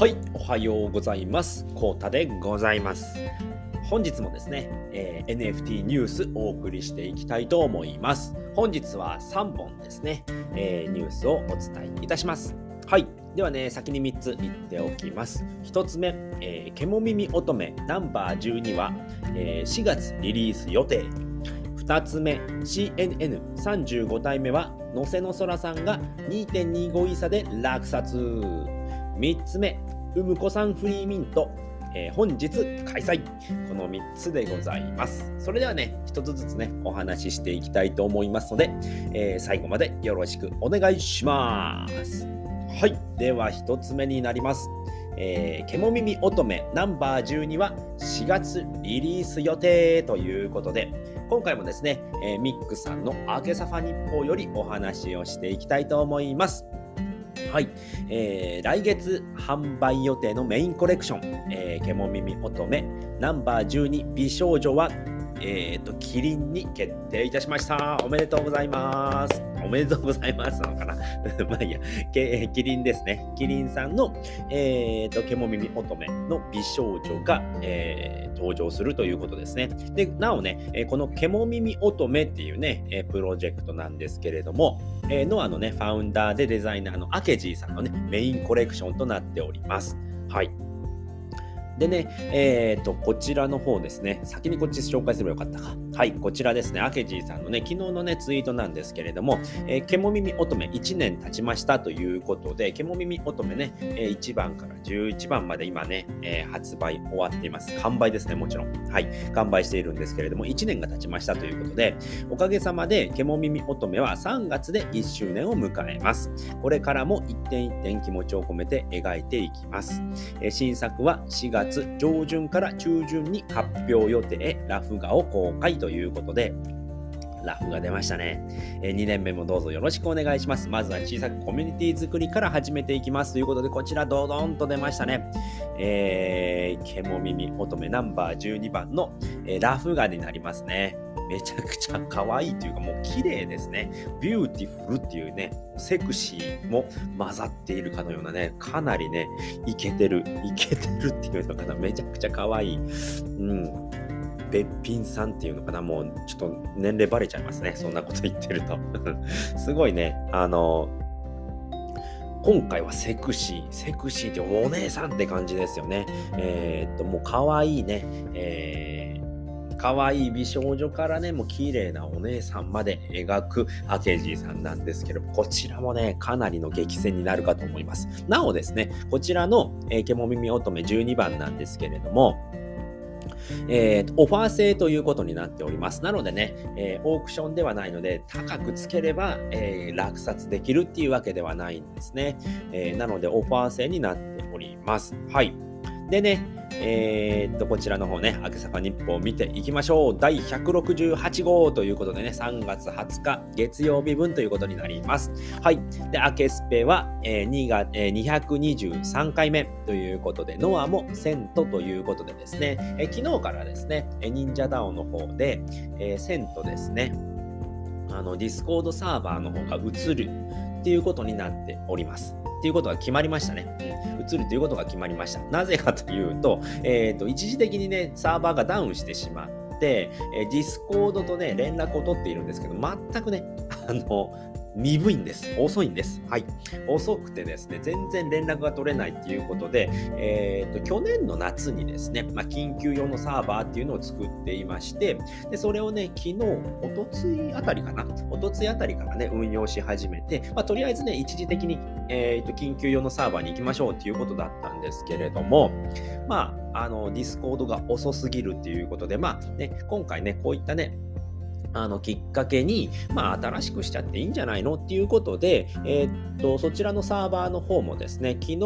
はい、おはようございます。コータでございます。本日もですね、えー NFT ニュースお送りしていきたいと思います。本日は3本ですね、えーニュースをお伝えいたします。はい。ではね、先に3つ言っておきます。1つ目、えー、ケモ耳乙女ナンバー12は、えー4月リリース予定。2つ目 CNN35 体目は野瀬の空さんが2.25イ差で落札3つ目うむこさんフリーミント、えー本日開催。この3つでございます。それではね1つずつねお話ししていきたいと思いますので、えー最後までよろしくお願いします。はい。では1つ目になります。えー、ケモ耳乙女。ナンバー12は4月リリース予定ということで今回もですね、えーミックさんのアケサファ日報よりお話をしていきたいと思います。はい、えー来月販売予定のメインコレクション、えー、ケモ耳乙女。ナンバー12美少女は、えー、とキリンに決定いたしました。おめでとうございます。おめでとうございますなのかな？まあいいや、キリンですね。キリンさんの、えー、とケモ耳乙女の美少女が、えー登場するということですね。で、なおね、えーこのケモ耳乙女っていうね、えープロジェクトなんですけれども、えーノアのね、ファウンダーでデザイナーのアケジーさんのね、メインコレクションとなっております。はい。でね、えっ、と、こちらの方ですね、先にこっち紹介すればよかったか。はい、こちらですね、アケジーさんのね、昨日のね、ツイートなんですけれども、えー、ケモ耳乙女1年経ちましたということで、ケモ耳乙女ね、え1番から11番まで今ね、えー発売終わっています。完売ですね、もちろん。はい、完売しているんですけれども、1年が経ちましたということで、おかげさまで、ケモ耳乙女は3月で1周年を迎えます。これからも一点一点気持ちを込めて描いていきます。えー新作は4月上旬から中旬に発表予定、ラフ画を公開ということで、ラフが出ましたね、え2年目もどうぞよろしくお願いします。まずは小さくコミュニティ作りから始めていきますということで、こちらドドンと出ましたね。えー、ケモ耳乙女ナンバー12番の、えーラフ画になりますね。めちゃくちゃ可愛いというかもう綺麗ですね。ビューティフルっていうね、セクシーも混ざっているかのようなね、かなりね、イケてる、イケてるっていうのかな、めちゃくちゃ可愛い。うん。べっぴんさんっていうのかな、もうちょっと年齢バレちゃいますね。そんなこと言ってると。すごいね、あの、今回はセクシー、セクシーってお姉さんって感じですよね。えーっと、もう可愛いね、えー、可愛い美少女からね、もう綺麗なお姉さんまで描くアケジーさんなんですけど、こちらもね、かなりの激戦になるかと思います。なおですね、こちらの、えー、ケモ耳乙女12番なんですけれども、えーオファー制ということになっております。なのでね、えーオークションではないので、高くつければ、えー落札できるっていうわけではないんですね。えなので、オファー制になっております。はい。でね、えーっと、こちらの方ね、明け坂日報を見ていきましょう。第168号ということでね、3月20日月曜日分ということになります。はい。で、明けスペは、えー2が、えー223回目ということで、ノアも1000ということでですね、えー昨日からですね、忍者ダオの方で、えー1000とですね、あの、ディスコードサーバーの方が移るっていうことになっております。っていうことが決まりましたね。うん、移るということが決まりました。なぜかというと、えっ、と、一時的にね、サーバーがダウンしてしまって、えー、ディスコードとね、連絡を取っているんですけど、全くね、あの、鈍いんです。遅いんです。はい。遅くてですね、全然連絡が取れないっていうことで、えっ、と、去年の夏にですね、まあ、緊急用のサーバーっていうのを作っていまして、で、それをね、昨日、おとついあたりかな、おとついあたりからね、運用し始めて、まあ、とりあえずね、一時的に、えっ、と、緊急用のサーバーに行きましょうっていうことだったんですけれども、まあ、あの、ディスコードが遅すぎるっていうことで、まあ、ね、今回ね、こういったね、あのきっかけに、まあ、新しくしちゃっていいんじゃないのっていうことで、えーっと、そちらのサーバーの方もですね、昨日、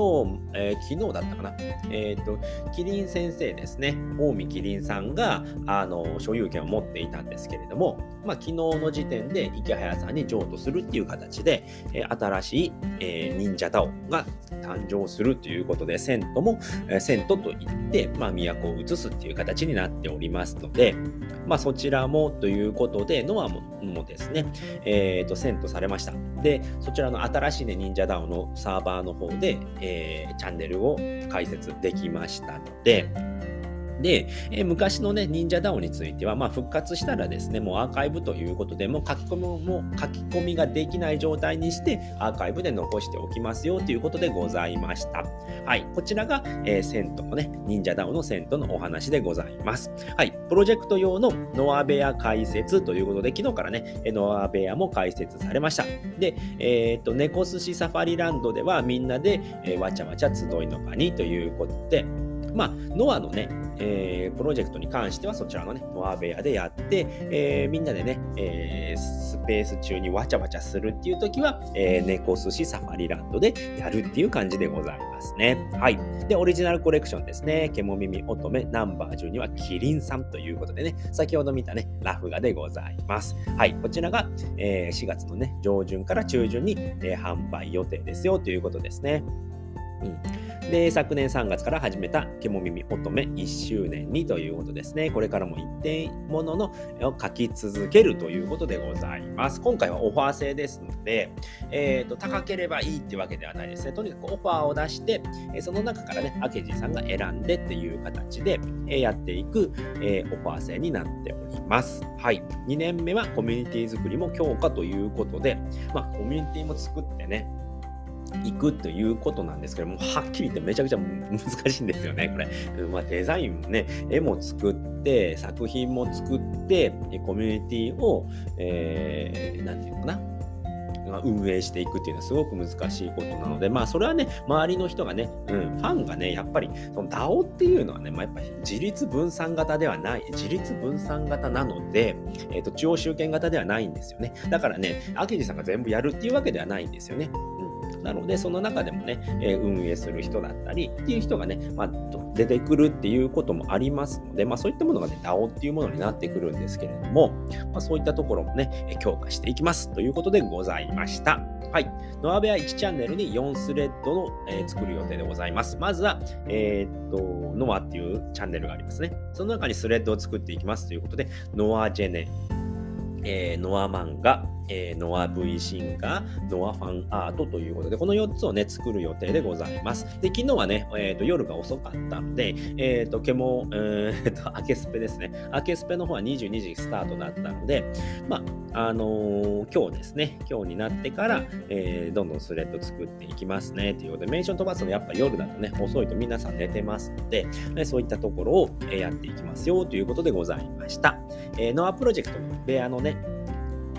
えー昨日だったかな、えーっと、キリン先生ですね、近江キリンさんが、あの、所有権を持っていたんですけれども、まあ、昨日の時点で池早さんに譲渡するっていう形で、えー新しい、えー忍者ダオが誕生するということで、セントも、えーセントと言って、まあ、都を移すっていう形になっておりますので、まあ、そちらもということことで、ノアももですね、えっ、ー、と、セントされました。で、そちらの新しいね、忍者ダウンのサーバーの方で、えー、チャンネルを開設できましたので、で、えー、昔のね、忍者ダオについては、まあ、復活したらですね、もうアーカイブということで、もう書き込みも書き込みができない状態にして、アーカイブで残しておきますよということでございました。はい、こちらが、えー、セントのね、忍者ダオのセントのお話でございます。はい、プロジェクト用のノアベア解説ということで、昨日からね、ノアベアも解説されました。で、えっ、と、猫寿司サファリランドではみんなで、えー、わちゃわちゃ集いの場にということで、まあ、ノアのね、えー、プロジェクトに関してはそちらのね、ノア部屋でやって、えー、みんなでね、えー、スペース中にわちゃわちゃするっていう時は、えー、猫寿司サファリランドでやるっていう感じでございますね。はい。で、オリジナルコレクションですね。獣耳乙女ナンバー12はキリンさんということでね、先ほど見たね、ラフ画でございます。はい。こちらが、えー、4月のね、上旬から中旬に、えー、販売予定ですよということですね。うん、で昨年3月から始めた「けも耳乙女」1周年にということですね。これからも一定もののを書き続けるということでございます。今回はオファー制ですので、えーと、高ければいいってわけではないですね。とにかくオファーを出して、その中からね、明治さんが選んでっていう形でやっていく、えー、オファー制になっております。はい。2年目はコミュニティ作りも強化ということで、まあ、コミュニティも作ってね、行くということなんですけども、はっきり言ってめちゃくちゃ難しいんですよね、これ。まあ、デザインもね、絵も作って、作品も作って、コミュニティを、えー、なんていうのかな、運営していくっていうのはすごく難しいことなので、まあそれはね、周りの人がね、うん、ファンがね、やっぱりその DAO っていうのはね、まあ、やっぱり自立分散型ではない、自立分散型なので、えっ、ー、と、中央集権型ではないんですよね。だからね、明治さんが全部やるっていうわけではないんですよね。なので、その中でもね、えー、運営する人だったりっていう人がね、まあ、出てくるっていうこともありますので、まあ、そういったものがね、DAO っていうものになってくるんですけれども、まあ、そういったところもね、強化していきますということでございました。はい。ノアベア1チャンネルに4スレッドの、えー、作る予定でございます。まずは、えー、っと、ノアっていうチャンネルがありますね。その中にスレッドを作っていきますということで、ノアジェネ、えー、ノア漫画、えー、ノア V シンガー、ノアファンアートということで、この4つをね、作る予定でございます。で、昨日はね、えーと、夜が遅かったので、えっ、ー、と、ケモ、えーと、アケスペですね。アケスペの方は22時スタートだったので、まあ、あの、今日ですね、今日になってから、え、どんどんスレッド作っていきますね、ということで、メンション飛ばすのやっぱ夜だとね、遅いと皆さん寝てますので、そういったところをやっていきますよ、ということでございました。え、ノアプロジェクトのベアのね、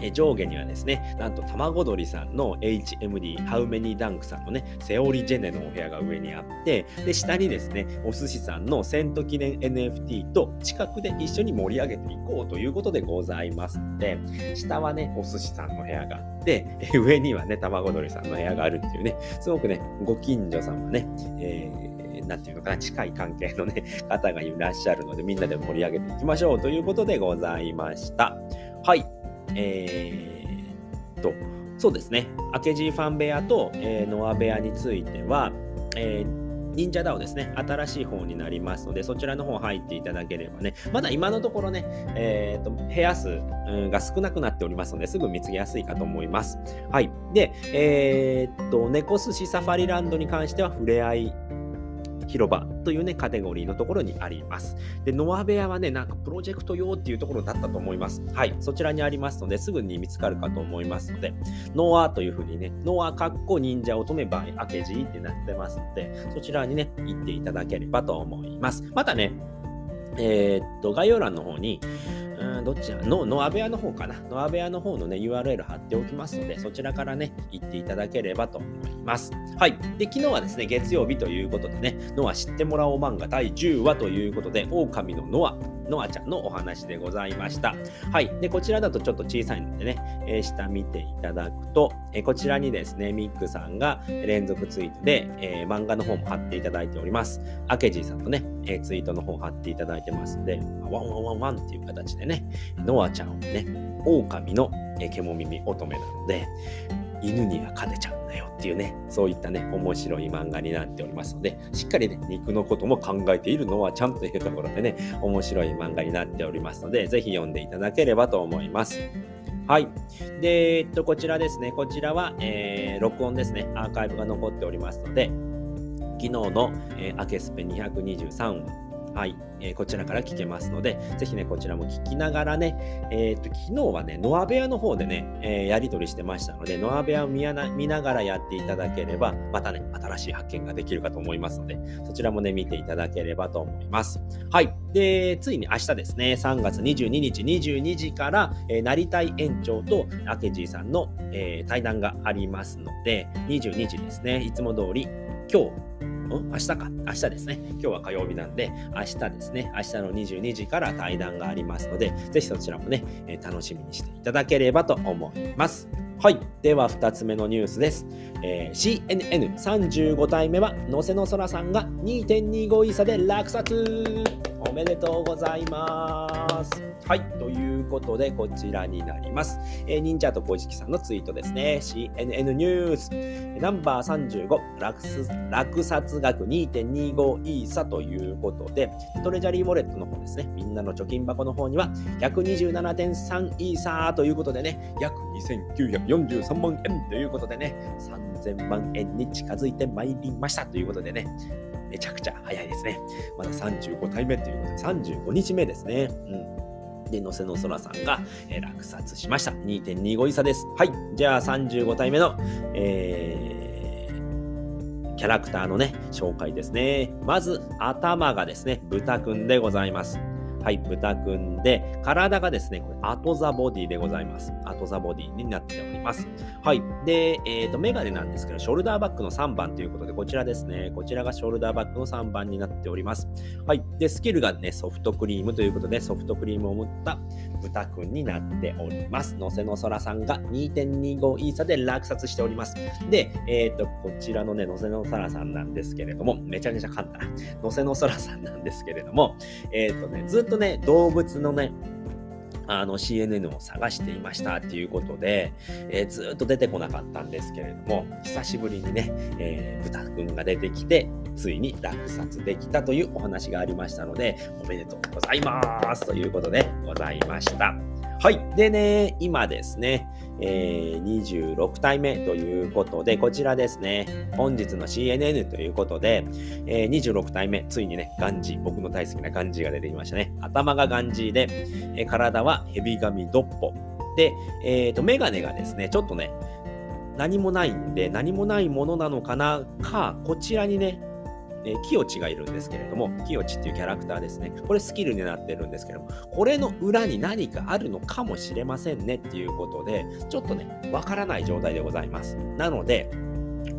え上下にはですね、なんと卵鳥さんの HMD、ハウメニダンクさんのね、セオリジェネのお部屋が上にあって、で、下にですね、お寿司さんのセント記念 NFT と近くで一緒に盛り上げていこうということでございますので、下はね、お寿司さんの部屋があって、上にはね、卵鳥さんの部屋があるっていうね、すごくね、ご近所さんはね、えー、なんていうのかな、近い関係のね、方がいらっしゃるので、みんなで盛り上げていきましょうということでございました。はい。えー、と、そうですね、明治ファン部屋と、えー、ノア部屋については、えー忍者ダオですね、新しい方になりますので、そちらの方入っていただければね、まだ今のところね、えーと、部屋数が少なくなっておりますので、すぐ見つけやすいかと思います。はい。で、えー、っと、猫寿司サファリランドに関しては、触れ合い広場というね、カテゴリーのところにあります。で、ノア部屋はね、なんかプロジェクト用っていうところだったと思います。はい、そちらにありますので、すぐに見つかるかと思いますので、ノアというふうにね、ノアかっこ忍者乙女ば明けじってなってますので、そちらにね、行っていただければと思います。またね、えー、っと、概要欄の方に、うん、どっちの、ノア部屋の方かな。ノア部屋の方のね、URL 貼っておきますので、そちらからね、行っていただければと思います。はい。で、昨日はですね、月曜日ということでね、ノア知ってもらおう漫画第10話ということで、狼のノア、ノアちゃんのお話でございました。はい。で、こちらだとちょっと小さいのでね、えー、下見ていただくと、えー、こちらにですね、ミックさんが連続ツイートで、えー、漫画の方も貼っていただいております。アケジーさんのね、えツイートの方貼っていただいてますんで、ワンワンワンワンっていう形でね、ノアちゃんをね、狼の獣耳乙女なので、犬には勝てちゃうだよっていうね、そういったね、面白い漫画になっておりますので、しっかりね、肉のことも考えているのはちゃんというところでね、面白い漫画になっておりますので、ぜひ読んでいただければと思います。はい。で、えっと、こちらですね。こちらは、えー、録音ですね。アーカイブが残っておりますので、昨日の、えー、アケスペ223はい、えー、こちらから聞けますので、ぜひね、こちらも聞きながらね、えっ、と、昨日はね、ノアベアの方でね、えー、やり取りしてましたので、ノアベアを見見ながらやっていただければ、またね、新しい発見ができるかと思いますので、そちらもね、見ていただければと思います。はい。で、ついに明日ですね、3月22日22時から、えー、なりたい園長と明治さんの、えー、対談がありますので、22時ですね、いつも通り、今日、ん明日か。明日ですね。今日は火曜日なんで、明日ですね。明日の22時から対談がありますので、ぜひそちらもね、え楽しみにしていただければと思います。はい。では、2つ目のニュースです。えー、CNN35 体目は、のせの空さんが2.25位差で落札めでとうございます。はい。ということで、こちらになります。えー、忍者と小石さんのツイートですね。CNN ニュース。ナンバー35、落落札額2.25イーサということで、トレジャリーウォレットの方ですね。みんなの貯金箱の方には、127.3イーサーということでね、約2943万円ということでね、3000万円に近づいてまいりましたということでね、めちゃくちゃ早いですね。まだ35体目ということで、35日目ですね。うん。で、のせのそらさんが、えー、落札しました。2.25位差です。はい。じゃあ35体目の、えー、キャラクターのね、紹介ですね。まず、頭がですね、豚くんでございます。はい、豚くんで、体がですね、これ、アトザボディでございます。アトザボディになっております。はい。で、えっ、ー、と、メガネなんですけど、ショルダーバッグの3番ということで、こちらですね。こちらがショルダーバッグの3番になっております。はい。で、スキルがね、ソフトクリームということで、ソフトクリームを持った豚くんになっております。のせのそらさんが2.25イーサで落札しております。で、えっ、ー、と、こちらのね、のせのそらさんなんですけれども、めちゃめちゃ簡単、のせのそらさんなんですけれども、えっ、ー、とね、ずっとね、動物のね、あの CNN を探していましたっていうことで、えー、ずっと出てこなかったんですけれども、久しぶりにね、えー、豚くんが出てきて、ついに落札できたというお話がありましたので、おめでとうございますということでございました。はい。でね、今ですね、えー、26体目ということで、こちらですね、本日の CNN ということで、えー、26体目、ついにね、ガンジー、僕の大好きなガンジーが出てきましたね。頭がガンジーで、えー、体はヘビ髪ドッポ。で、えっ、ー、と、メガネがですね、ちょっとね、何もないんで、何もないものなのかなか、こちらにね、えー、キヨチがいるんですけれども、キヨチっていうキャラクターですね。これスキルになってるんですけども、これの裏に何かあるのかもしれませんねっていうことで、ちょっとね、わからない状態でございます。なので、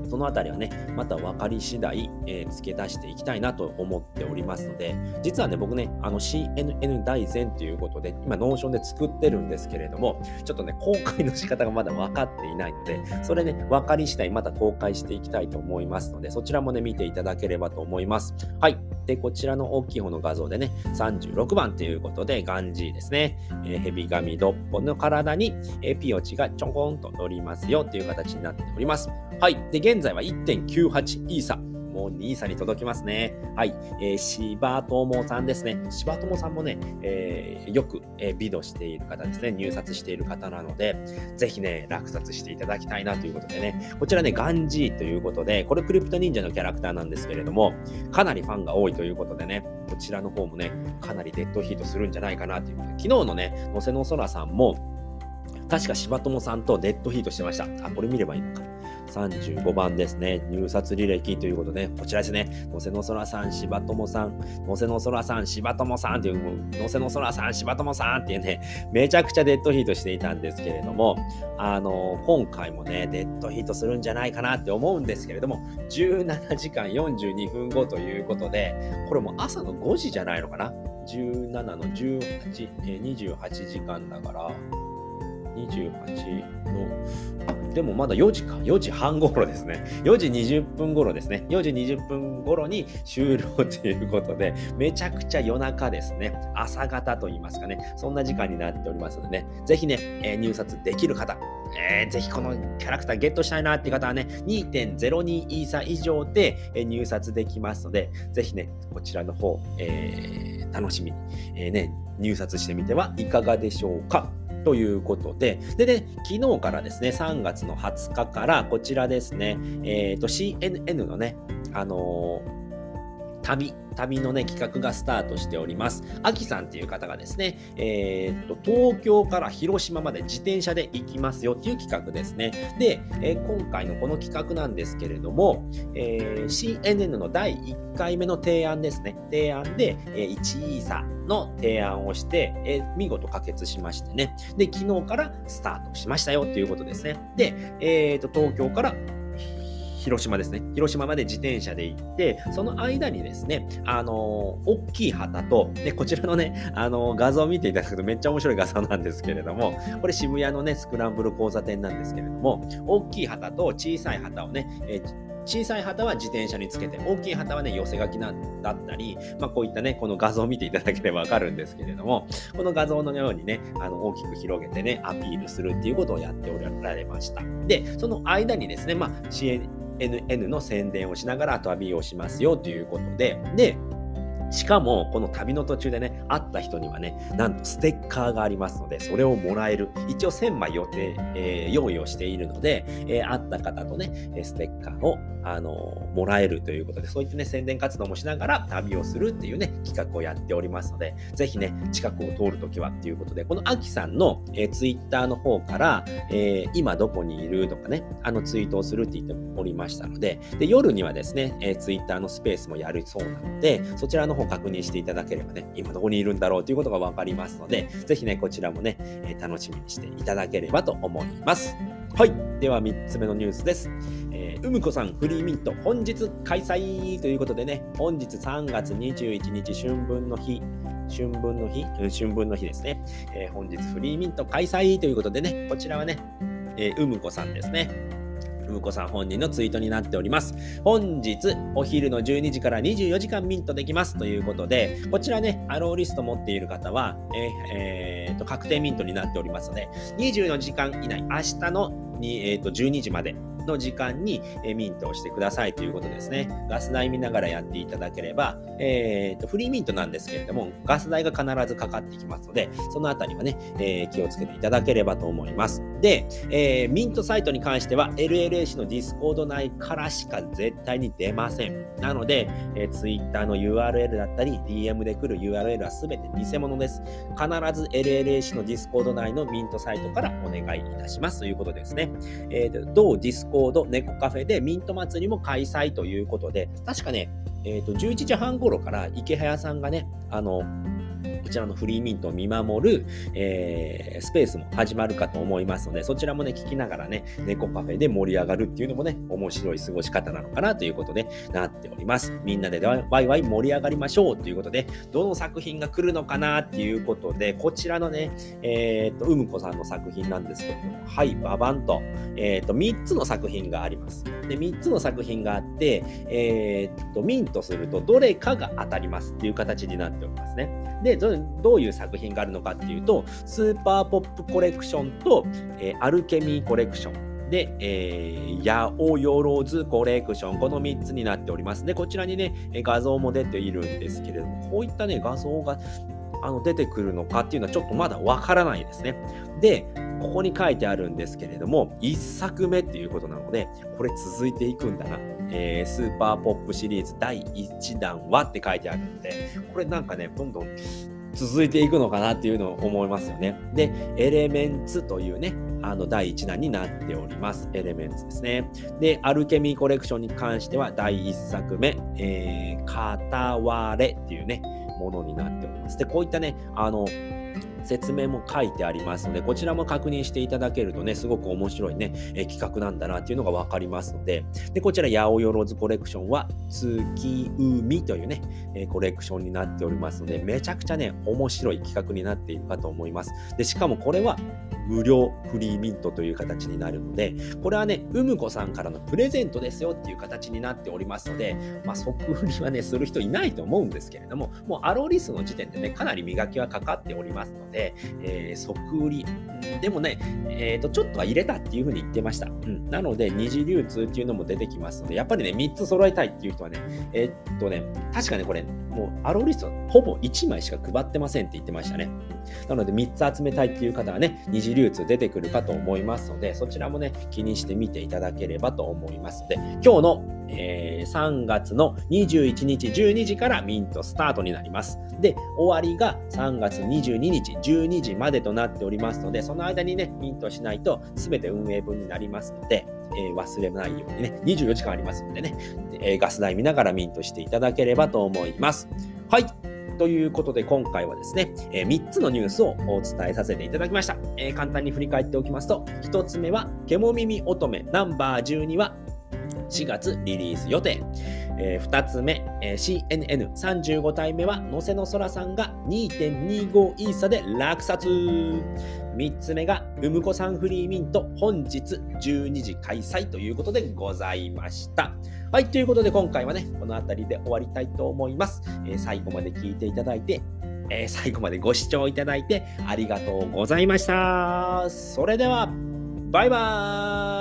そのあたりはね、また分かり次第、えー、付け足していきたいなと思っておりますので、実はね、僕ね、あの CNN 大全ということで、今、ノーションで作ってるんですけれども、ちょっとね、公開の仕方がまだ分かっていないので、それね、分かり次第また公開していきたいと思いますので、そちらもね、見ていただければと思います。はい。で、こちらの大きい方の画像でね、36番ということで、ガンジーですね。えー、ヘビガミドッポの体に、えー、ピオチがちょこんと乗りますよという形になっております。はい。で、現在は1.98イーサ。もう2イーサに届きますね。はい。えー、柴友さんですね。柴友さんもね、えー、よく、えー、ビドしている方ですね。入札している方なので、ぜひね、落札していただきたいなということでね。こちらね、ガンジーということで、これクリプト忍者のキャラクターなんですけれども、かなりファンが多いということでね、こちらの方もね、かなりデッドヒートするんじゃないかなということで、昨日のね、のせのそらさんも、確か柴友さんとデッドヒートしてました。あ、これ見ればいいのか。35番ですね。入札履歴ということで、こちらですね。のせのそらさん、柴友さん、のせのそらさん、柴友さんっていう、のせのそらさん、柴友さんっていうね、めちゃくちゃデッドヒートしていたんですけれども、あの、今回もね、デッドヒートするんじゃないかなって思うんですけれども、17時間42分後ということで、これも朝の5時じゃないのかな ?17 の18、28時間だから、28のでもまだ4時か、4時半頃ですね。4時20分頃ですね。4時20分頃に終了ということで、めちゃくちゃ夜中ですね。朝方と言いますかね。そんな時間になっておりますのでね、ぜひね、えー、入札できる方、えー、ぜひこのキャラクターゲットしたいなっていう方はね、2.02イーサ以上で入札できますので、ぜひね、こちらの方、えー、楽しみに、えー、ね、入札してみてはいかがでしょうか。ということで、でね、昨日からですね、3月の20日からこちらですね、えっ、ー、と CNN のね、あのー旅、旅のね、企画がスタートしております。アキさんっていう方がですね、えー、っと、東京から広島まで自転車で行きますよっていう企画ですね。で、えー、今回のこの企画なんですけれども、えー、CNN の第1回目の提案ですね。提案で、えー、1イーサの提案をして、えー、見事可決しましてね。で、昨日からスタートしましたよっていうことですね。で、えー、と、東京から広島ですね。広島まで自転車で行って、その間にですね、あのー、大きい旗と、で、こちらのね、あのー、画像を見ていただくとめっちゃ面白い画像なんですけれども、これ渋谷のね、スクランブル交差点なんですけれども、大きい旗と小さい旗をね、えー小さい旗は自転車につけて、大きい旗はね、寄せ書きなだったり、まあ、こういったね、この画像を見ていただければわかるんですけれども、この画像のようにね、あの大きく広げてね、アピールするっていうことをやっておられました。で、その間にですね、まあ、支援 NN の宣伝をしながら旅をしますよということで、で、しかも、この旅の途中でね、会った人にはね、なんとステッカーがありますので、それをもらえる。一応1000枚予定、えー、用意をしているので、えー、会った方とね、ステッカーを、あのー、もらえるということで、そういったね、宣伝活動もしながら旅をするっていうね、企画をやっておりますので、ぜひね、近くを通るときはっていうことで、このアキさんの、えー、ツイッターの方から、えー、今どこにいるとかね、あのツイートをするって言っておりましたので、で夜にはですね、えー、ツイッターのスペースもやるそうなので、そちらの方確認していただければね、今どこにいるんだろうということがわかりますので、ぜひね、こちらもね、えー、楽しみにしていただければと思います。はい。では3つ目のニュースです。えー、うむこさんフリーミント本日開催ということでね、本日3月21日春分の日、春分の日、うん、春分の日ですね、えー、本日フリーミント開催ということでね、こちらはね、えー、うむこさんですね。むこさん本人のツイートになっております。本日お昼の12時から24時間ミントできますということで、こちらね、アローリスト持っている方は、えー、えー、と確定ミントになっておりますので、24時間以内、明日のに、えー、と12時までの時間に、えミントをしてくださいということですね。ガス代見ながらやっていただければ、えーと、フリーミントなんですけれども、ガス代が必ずかかってきますので、そのあたりはね、えー、気をつけていただければと思います。で、えー、ミントサイトに関しては LLAC のディスコード内からしか絶対に出ません。なので、えー、Twitter の URL だったり、DM で来る URL はすべて偽物です。必ず LLAC のディスコード内のミントサイトからお願いいたしますということですね。えー、同ディスコード猫カフェでミント祭りも開催ということで、確かね、えっ、ー、と、11時半頃からイケハヤさんがね、あの、こちらのフリーミントを見守る、えー、スペースも始まるかと思いますので、そちらもね、聞きながらね、猫カフェで盛り上がるっていうのもね、面白い過ごし方なのかなということでなっております。みんなでワイワイ盛り上がりましょうということで、どの作品が来るのかなっていうことで、こちらのね、えっ、ー、と、うむこさんの作品なんですけども、はい、ババンと、えっ、ー、と、3つの作品があります。で、3つの作品があって、えっ、と、ミントするとどれかが当たりますっていう形になっておりますね。で、どういう作品があるのかっていうと、スーパーポップコレクションと、えー、アルケミーコレクション。で、えー、ヤオヨロズコレクション。この3つになっております。で、こちらにね、画像も出ているんですけれども、こういったね、画像があの出てくるのかっていうのはちょっとまだわからないですね。で、ここに書いてあるんですけれども、1作目っていうことなので、これ続いていくんだな。えー、スーパーポップシリーズ第1弾はって書いてあるんで、これなんかね、どんどん続いていくのかなっていうのを思いますよね。で、エレメンツというね、あの第1弾になっております。エレメンツですね。で、アルケミーコレクションに関しては第1作目、えー、片割れっていうね、ものになっております。で、こういったね、あの、説明も書いてありますので、こちらも確認していただけるとね、すごく面白いね、え企画なんだなっていうのがわかりますので、で、こちら、八百万コレクションは、月海というね、えコレクションになっておりますので、めちゃくちゃね、面白い企画になっているかと思います。で、しかもこれは、無料フリーミントという形になるので、これはね、うむこさんからのプレゼントですよっていう形になっておりますので、まあ、即売りはね、する人いないと思うんですけれども、もうアローリスの時点でね、かなり磨きはかかっておりますので、でえー、即売り、でもね、えー、と、ちょっとは入れたっていうふうに言ってました。うん。なので、二次流通っていうのも出てきますので、やっぱりね、3つ揃えたいっていう人はね、えー、っとね、確かね、これ、もうアローリストほぼ1枚しか配ってませんって言ってましたね。なので3つ集めたいっていう方はね、二次流通出てくるかと思いますので、そちらもね、気にしてみていただければと思いますので、今日のえー、3月の21日12時からミントスタートになります。で、終わりが3月22日12時までとなっておりますので、その間にね、ミントしないと全て運営分になりますので、えー、忘れないようにね、24時間ありますのでね、えー、ガス代見ながらミントしていただければと思います。はい。ということで今回はですね、えー、3つのニュースをお伝えさせていただきました。えー、簡単に振り返っておきますと、1つ目は、ケモ耳乙女ナンバー12は4月リリース予定。えー、2つ目、えー、CNN35 体目は、野瀬の空さんが2.25イーサで落札。3つ目が、うむこさんフリーミント、本日12時開催ということでございました。はい、ということで今回はね、この辺りで終わりたいと思います。えー、最後まで聞いていただいて、え、最後までご視聴いただいてありがとうございました。それでは、バイバーイ